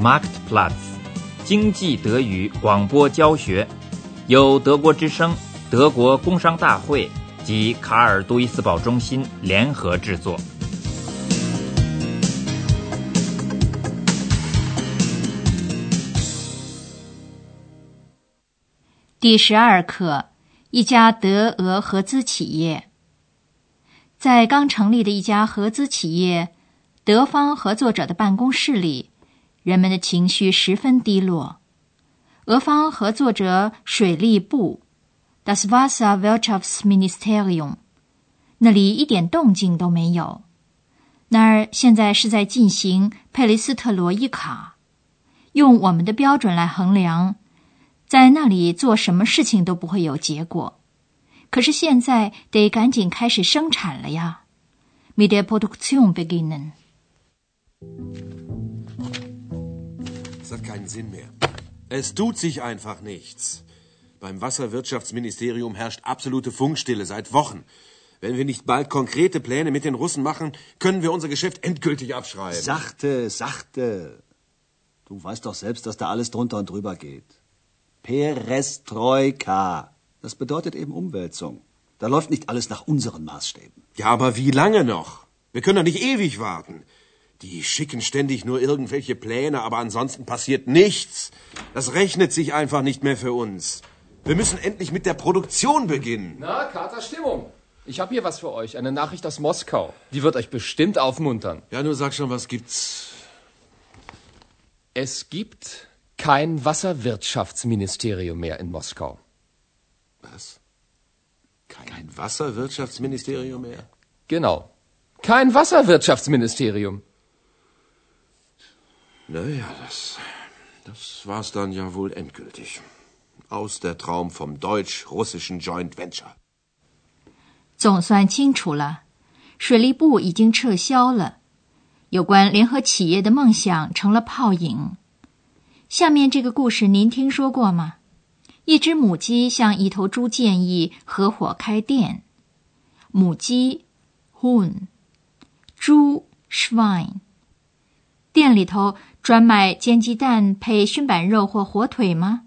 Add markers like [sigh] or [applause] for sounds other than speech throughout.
Marktplatz 经济德语广播教学，由德国之声、德国工商大会及卡尔杜伊斯堡中心联合制作。第十二课：一家德俄合资企业。在刚成立的一家合资企业德方合作者的办公室里，人们的情绪十分低落。俄方合作者水利部 （Das Wasserwirtschaftsministerium） 那里一点动静都没有。那儿现在是在进行佩雷斯特罗伊卡，用我们的标准来衡量。在那里做什么事情都不会有结果，可是现在得赶紧开始生产了呀！Mit der Produktion beginnen. Das hat keinen Sinn mehr. Es tut sich einfach nichts. Beim Wasserwirtschaftsministerium herrscht absolute Funkstille seit Wochen. Wenn wir nicht bald konkrete Pläne mit den Russen machen, können wir unser Geschäft endgültig abschreiben. Sachte, sachte. Du weißt doch selbst, dass da alles drunter und drüber geht. Perestroika. Das bedeutet eben Umwälzung. Da läuft nicht alles nach unseren Maßstäben. Ja, aber wie lange noch? Wir können doch nicht ewig warten. Die schicken ständig nur irgendwelche Pläne, aber ansonsten passiert nichts. Das rechnet sich einfach nicht mehr für uns. Wir müssen endlich mit der Produktion beginnen. Na, Kater Stimmung. Ich habe hier was für euch, eine Nachricht aus Moskau. Die wird euch bestimmt aufmuntern. Ja, nur sag schon, was gibt's? Es gibt kein Wasserwirtschaftsministerium mehr in Moskau. Was? Kein Wasserwirtschaftsministerium mehr? Genau. Kein Wasserwirtschaftsministerium. Naja, das, das war's dann ja wohl endgültig. Aus der Traum vom deutsch-russischen Joint Venture. 总算清楚了，水利部已经撤销了，有关联合企业的梦想成了泡影。下面这个故事您听说过吗？一只母鸡向一头猪建议合伙开店。母鸡 （Huhn），猪 （Schwein）。店里头专卖煎鸡蛋配熏板肉或火腿吗？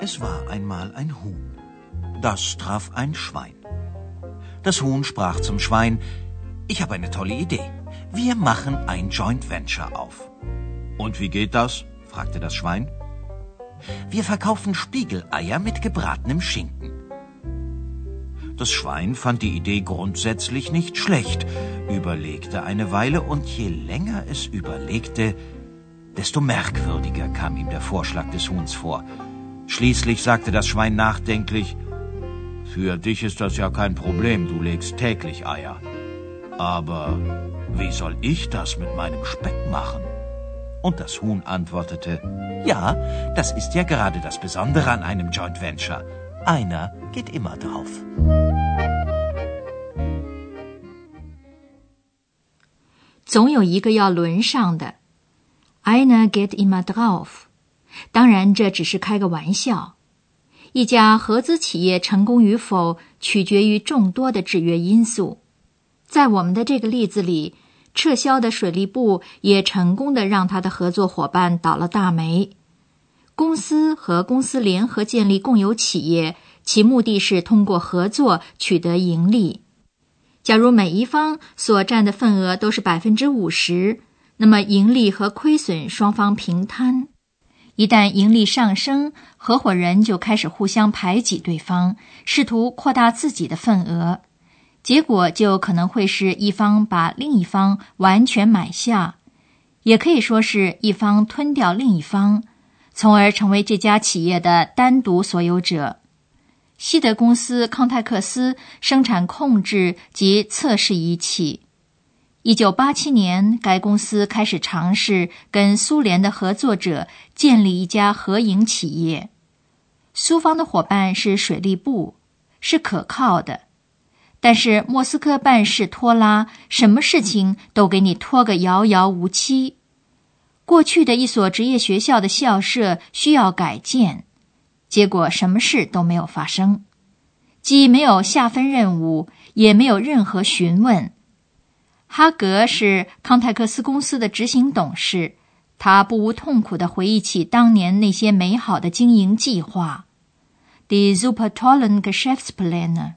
Es war einmal ein Huhn. Das traf ein Schwein. Das Huhn sprach zum Schwein: Ich habe eine tolle Idee. Wir machen ein Joint Venture auf. Und wie geht das? fragte das Schwein. Wir verkaufen Spiegeleier mit gebratenem Schinken. Das Schwein fand die Idee grundsätzlich nicht schlecht, überlegte eine Weile und je länger es überlegte, desto merkwürdiger kam ihm der Vorschlag des Huhns vor. Schließlich sagte das Schwein nachdenklich, Für dich ist das ja kein Problem, du legst täglich Eier. Aber wie soll ich das mit meinem Speck machen? Und das Huhn antwortete, ja, das ist ja gerade das Besondere an einem Joint Venture. Einer geht immer drauf. 总有一个要轮上的，einer geht immer drauf。当然，这只是开个玩笑。一家合资企业成功与否，取决于众多的制约因素。在我们的这个例子里，撤销的水利部也成功的让他的合作伙伴倒了大霉。公司和公司联合建立共有企业，其目的是通过合作取得盈利。假如每一方所占的份额都是百分之五十，那么盈利和亏损双方平摊。一旦盈利上升，合伙人就开始互相排挤对方，试图扩大自己的份额。结果就可能会是一方把另一方完全买下，也可以说是一方吞掉另一方，从而成为这家企业的单独所有者。西德公司康泰克斯生产控制及测试仪器。一九八七年，该公司开始尝试跟苏联的合作者建立一家合营企业。苏方的伙伴是水利部，是可靠的。但是莫斯科办事拖拉，什么事情都给你拖个遥遥无期。过去的一所职业学校的校舍需要改建，结果什么事都没有发生，既没有下分任务，也没有任何询问。哈格是康泰克斯公司的执行董事，他不无痛苦地回忆起当年那些美好的经营计划。Die zoophytolong sheffsplane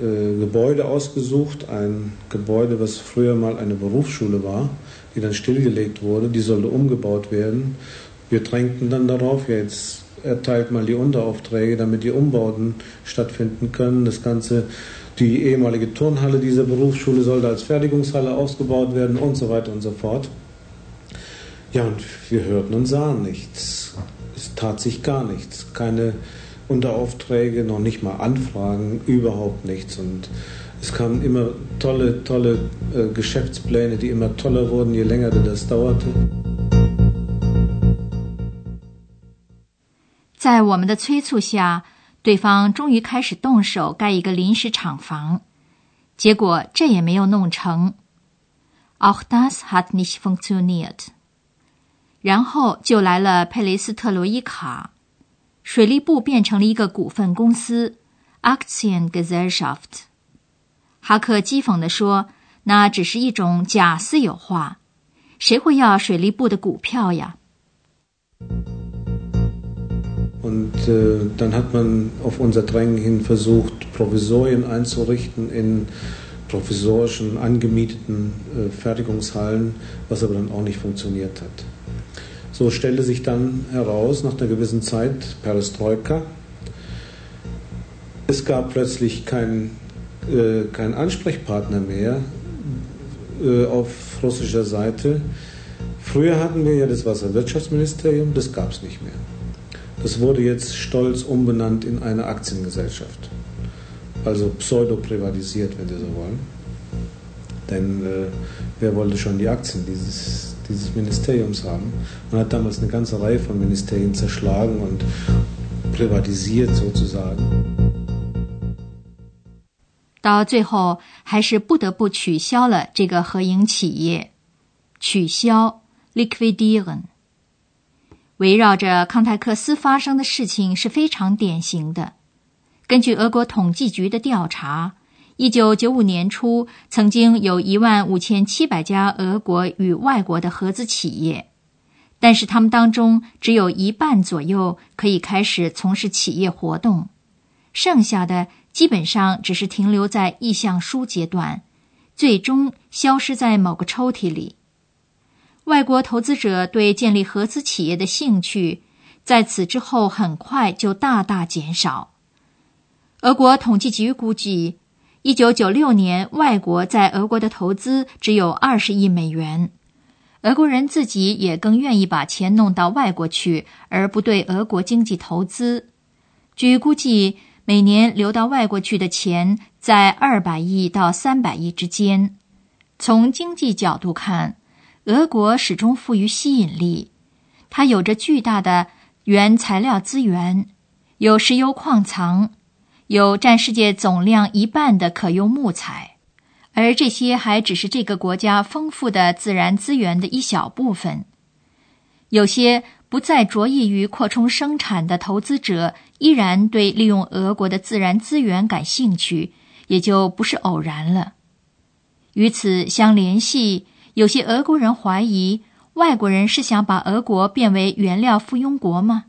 äh, Gebäude ausgesucht, ein Gebäude, was früher mal eine Berufsschule war, die dann stillgelegt wurde, die sollte umgebaut werden. Wir drängten dann darauf, ja jetzt erteilt mal die Unteraufträge, damit die Umbauten stattfinden können. Das Ganze, die ehemalige Turnhalle dieser Berufsschule sollte als Fertigungshalle ausgebaut werden und so weiter und so fort. Ja, und wir hörten und sahen nichts. Es tat sich gar nichts. Keine Unteraufträge, noch nicht mal Anfragen, überhaupt nichts. Und es kamen immer tolle, tolle äh, Geschäftspläne, die immer toller wurden, je länger das dauerte. 在我们的催促下，对方终于开始动手盖一个临时厂房，结果这也没有弄成。Auch das hat nicht funktioniert。然后就来了佩雷斯特罗伊卡， 水利部变成了一个股份公司 （Aktiengesellschaft）。哈克讥讽地说：“那只是一种假私有化，谁会要水利部的股票呀？” Und äh, dann hat man auf unser Drängen hin versucht, Provisorien einzurichten in provisorischen, angemieteten äh, Fertigungshallen, was aber dann auch nicht funktioniert hat. So stellte sich dann heraus, nach einer gewissen Zeit, Perestroika. Es gab plötzlich keinen äh, kein Ansprechpartner mehr äh, auf russischer Seite. Früher hatten wir ja das Wasserwirtschaftsministerium, das gab es nicht mehr. Das wurde jetzt stolz umbenannt in eine Aktiengesellschaft. Also pseudo-privatisiert, wenn Sie so wollen. Denn äh, wer wollte schon die Aktien dieses, dieses Ministeriums haben? Man hat damals eine ganze Reihe von Ministerien zerschlagen und privatisiert sozusagen. 到最后，还是不得不取消了这个合营企业，取消 liquidieren。围绕着康泰克斯发生的事情是非常典型的。根据俄国统计局的调查，一九九五年初曾经有一万五千七百家俄国与外国的合资企业，但是他们当中只有一半左右可以开始从事企业活动，剩下的基本上只是停留在意向书阶段，最终消失在某个抽屉里。外国投资者对建立合资企业的兴趣，在此之后很快就大大减少。俄国统计局估计，一九九六年外国在俄国的投资只有二十亿美元。俄国人自己也更愿意把钱弄到外国去，而不对俄国经济投资。据估计，每年流到外国去的钱在二百亿到三百亿之间。从经济角度看，俄国始终富于吸引力，它有着巨大的原材料资源，有石油矿藏，有占世界总量一半的可用木材，而这些还只是这个国家丰富的自然资源的一小部分。有些不再着意于扩充生产的投资者，依然对利用俄国的自然资源感兴趣，也就不是偶然了。与此相联系。有些俄国人怀疑，外国人是想把俄国变为原料附庸国吗？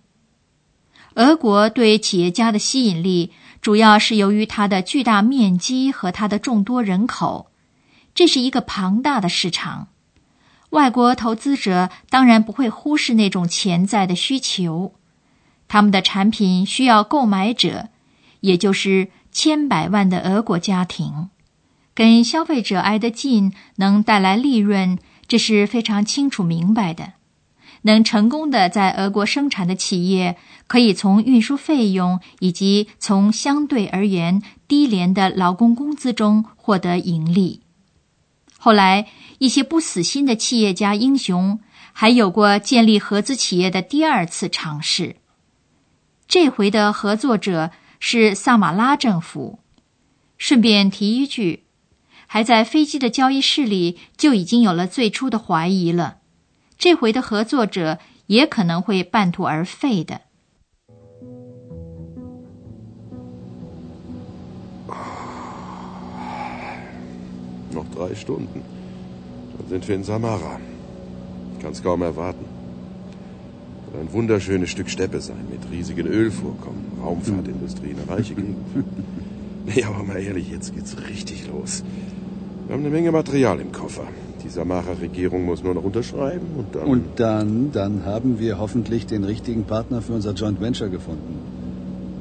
俄国对企业家的吸引力，主要是由于它的巨大面积和它的众多人口，这是一个庞大的市场。外国投资者当然不会忽视那种潜在的需求，他们的产品需要购买者，也就是千百万的俄国家庭。跟消费者挨得近，能带来利润，这是非常清楚明白的。能成功的在俄国生产的企业，可以从运输费用以及从相对而言低廉的劳工工资中获得盈利。后来，一些不死心的企业家英雄还有过建立合资企业的第二次尝试。这回的合作者是萨马拉政府。顺便提一句。还在飞机的交易室里就已经有了最初的怀疑了，这回的合作者也可能会半途而废的。Noch drei Stunden. Dann sind wir in Samara. Kann's kaum erwarten. Wird ein wunderschönes Stück Steppe sein, mit riesigen Ölvorkommen, Raumfahrtindustrie, eine reiche Gegend. [laughs] Nee, aber mal ehrlich, jetzt geht's richtig los. Wir haben eine Menge Material im Koffer. Die Samara-Regierung muss nur noch unterschreiben und dann... Und dann, dann haben wir hoffentlich den richtigen Partner für unser Joint Venture gefunden.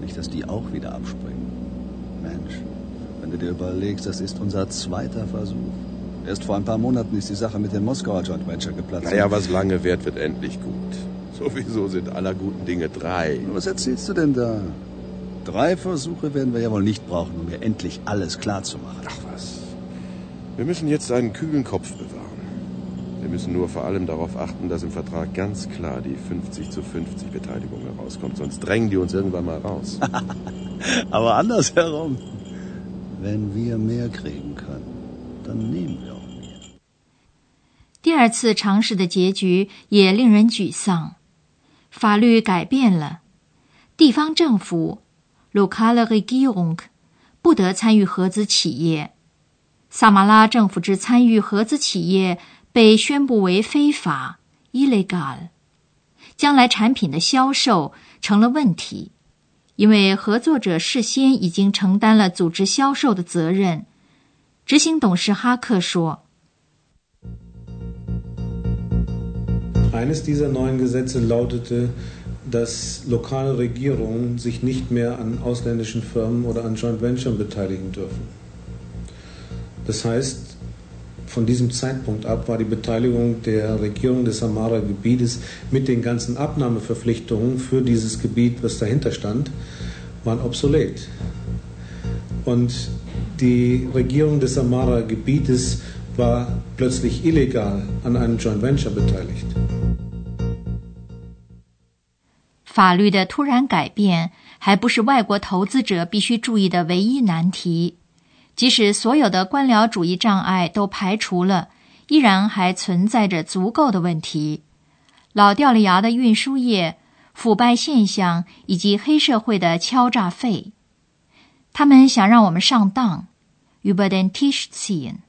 Nicht, dass die auch wieder abspringen. Mensch, wenn du dir überlegst, das ist unser zweiter Versuch. Erst vor ein paar Monaten ist die Sache mit dem Moskauer Joint Venture geplatzt. Naja, was lange währt, wird endlich gut. Sowieso sind aller guten Dinge drei. Was erzählst du denn da? Drei Versuche werden wir ja wohl nicht brauchen, um mir endlich alles klar zu machen. Ach was. Wir müssen jetzt einen kühlen Kopf bewahren. Wir müssen nur vor allem darauf achten, dass im Vertrag ganz klar die 50 zu 50 Beteiligung herauskommt. Sonst drängen die uns irgendwann mal raus. Aber andersherum. Wenn wir mehr kriegen können, dann nehmen wir auch mehr. 第二次尝试的结局也令人沮丧，法律改变了，地方政府 （lokale Regierung） 不得参与合资企业，萨马拉政府之参与合资企业被宣布为非法 （illegal），将来产品的销售成了问题，因为合作者事先已经承担了组织销售的责任。执行董事哈克说。Eines dieser neuen Gesetze lautete, dass lokale Regierungen sich nicht mehr an ausländischen Firmen oder an Joint Ventures beteiligen dürfen. Das heißt, von diesem Zeitpunkt ab war die Beteiligung der Regierung des Samara-Gebietes mit den ganzen Abnahmeverpflichtungen für dieses Gebiet, was dahinter stand, waren obsolet. Und die Regierung des Samara-Gebietes war plötzlich illegal an einem Joint Venture beteiligt. 法律的突然改变还不是外国投资者必须注意的唯一难题。 即使所有的官僚主义障碍都排除了，依然还存在着足够的问题：老掉了牙的运输业、腐败现象以及黑社会的敲诈费。他们想让我们上当，über den t i s h z i n。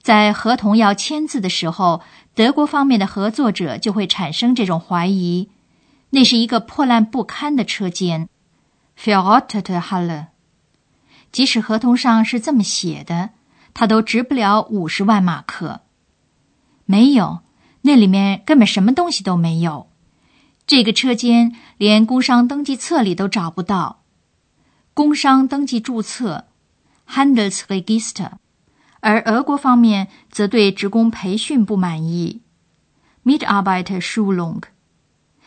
在合同要签字的时候，德国方面的合作者就会产生这种怀疑。那是一个破烂不堪的车间 f e r r o t t e Halle。即使合同上是这么写的，它都值不了五十万马克。没有，那里面根本什么东西都没有。这个车间连工商登记册里都找不到。工商登记注册 （Handelsregister），而俄国方面则对职工培训不满意 （Mitarbeiterschulung）。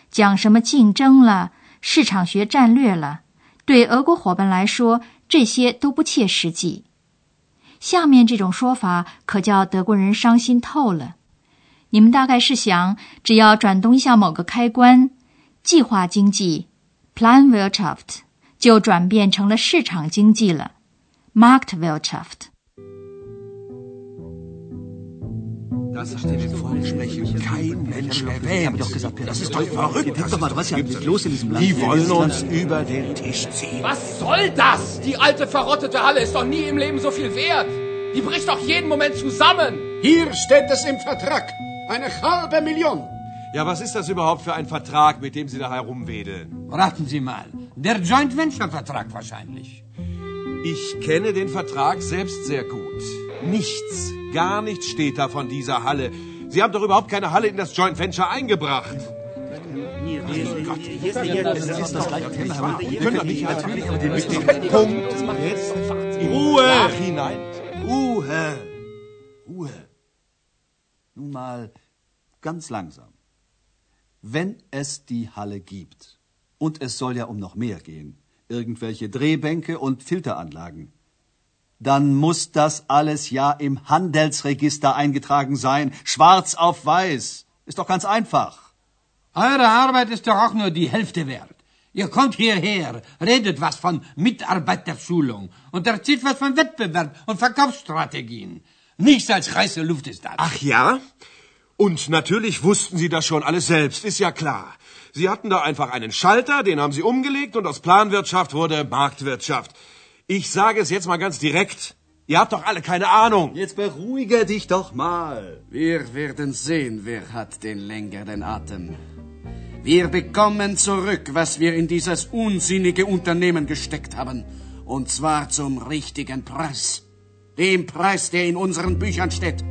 讲什么竞争了、市场学战略了，对俄国伙伴来说，这些都不切实际。下面这种说法可叫德国人伤心透了。你们大概是想，只要转动一下某个开关，计划经济 （Planwirtschaft） 就转变成了市场经济了 （Marktwirtschaft）。Das hat in den Vorsprechen kein Mensch erwähnt. doch gesagt, das ist doch verrückt. Denk doch mal, was ist eigentlich los in diesem Land? Die wollen uns über den Tisch ziehen. Was soll das? Die alte verrottete Halle ist doch nie im Leben so viel wert. Die bricht doch jeden Moment zusammen. Hier steht es im Vertrag. Eine halbe Million. Ja, was ist das überhaupt für ein Vertrag, mit dem Sie da herumwedeln? Raten Sie mal. Der Joint Venture Vertrag wahrscheinlich. Ich kenne den Vertrag selbst sehr gut. Nichts, gar nichts steht da von dieser Halle. Sie haben doch überhaupt keine Halle in das Joint Venture eingebracht. Punkt jetzt Ruhe! Nachhinein. Ruhe! Ruhe! Nun mal ganz langsam. Wenn es die Halle gibt, und es soll ja um noch mehr gehen, irgendwelche Drehbänke und Filteranlagen, dann muss das alles ja im Handelsregister eingetragen sein, schwarz auf weiß. Ist doch ganz einfach. Eure Arbeit ist doch auch nur die Hälfte wert. Ihr kommt hierher, redet was von Mitarbeiterschulung und erzählt was von Wettbewerb und Verkaufsstrategien. Nichts als heiße Luft ist das. Ach ja? Und natürlich wussten Sie das schon alles selbst, ist ja klar. Sie hatten da einfach einen Schalter, den haben Sie umgelegt und aus Planwirtschaft wurde Marktwirtschaft. Ich sage es jetzt mal ganz direkt. Ihr habt doch alle keine Ahnung. Jetzt beruhige dich doch mal. Wir werden sehen, wer hat den längeren Atem. Wir bekommen zurück, was wir in dieses unsinnige Unternehmen gesteckt haben. Und zwar zum richtigen Preis. Dem Preis, der in unseren Büchern steht.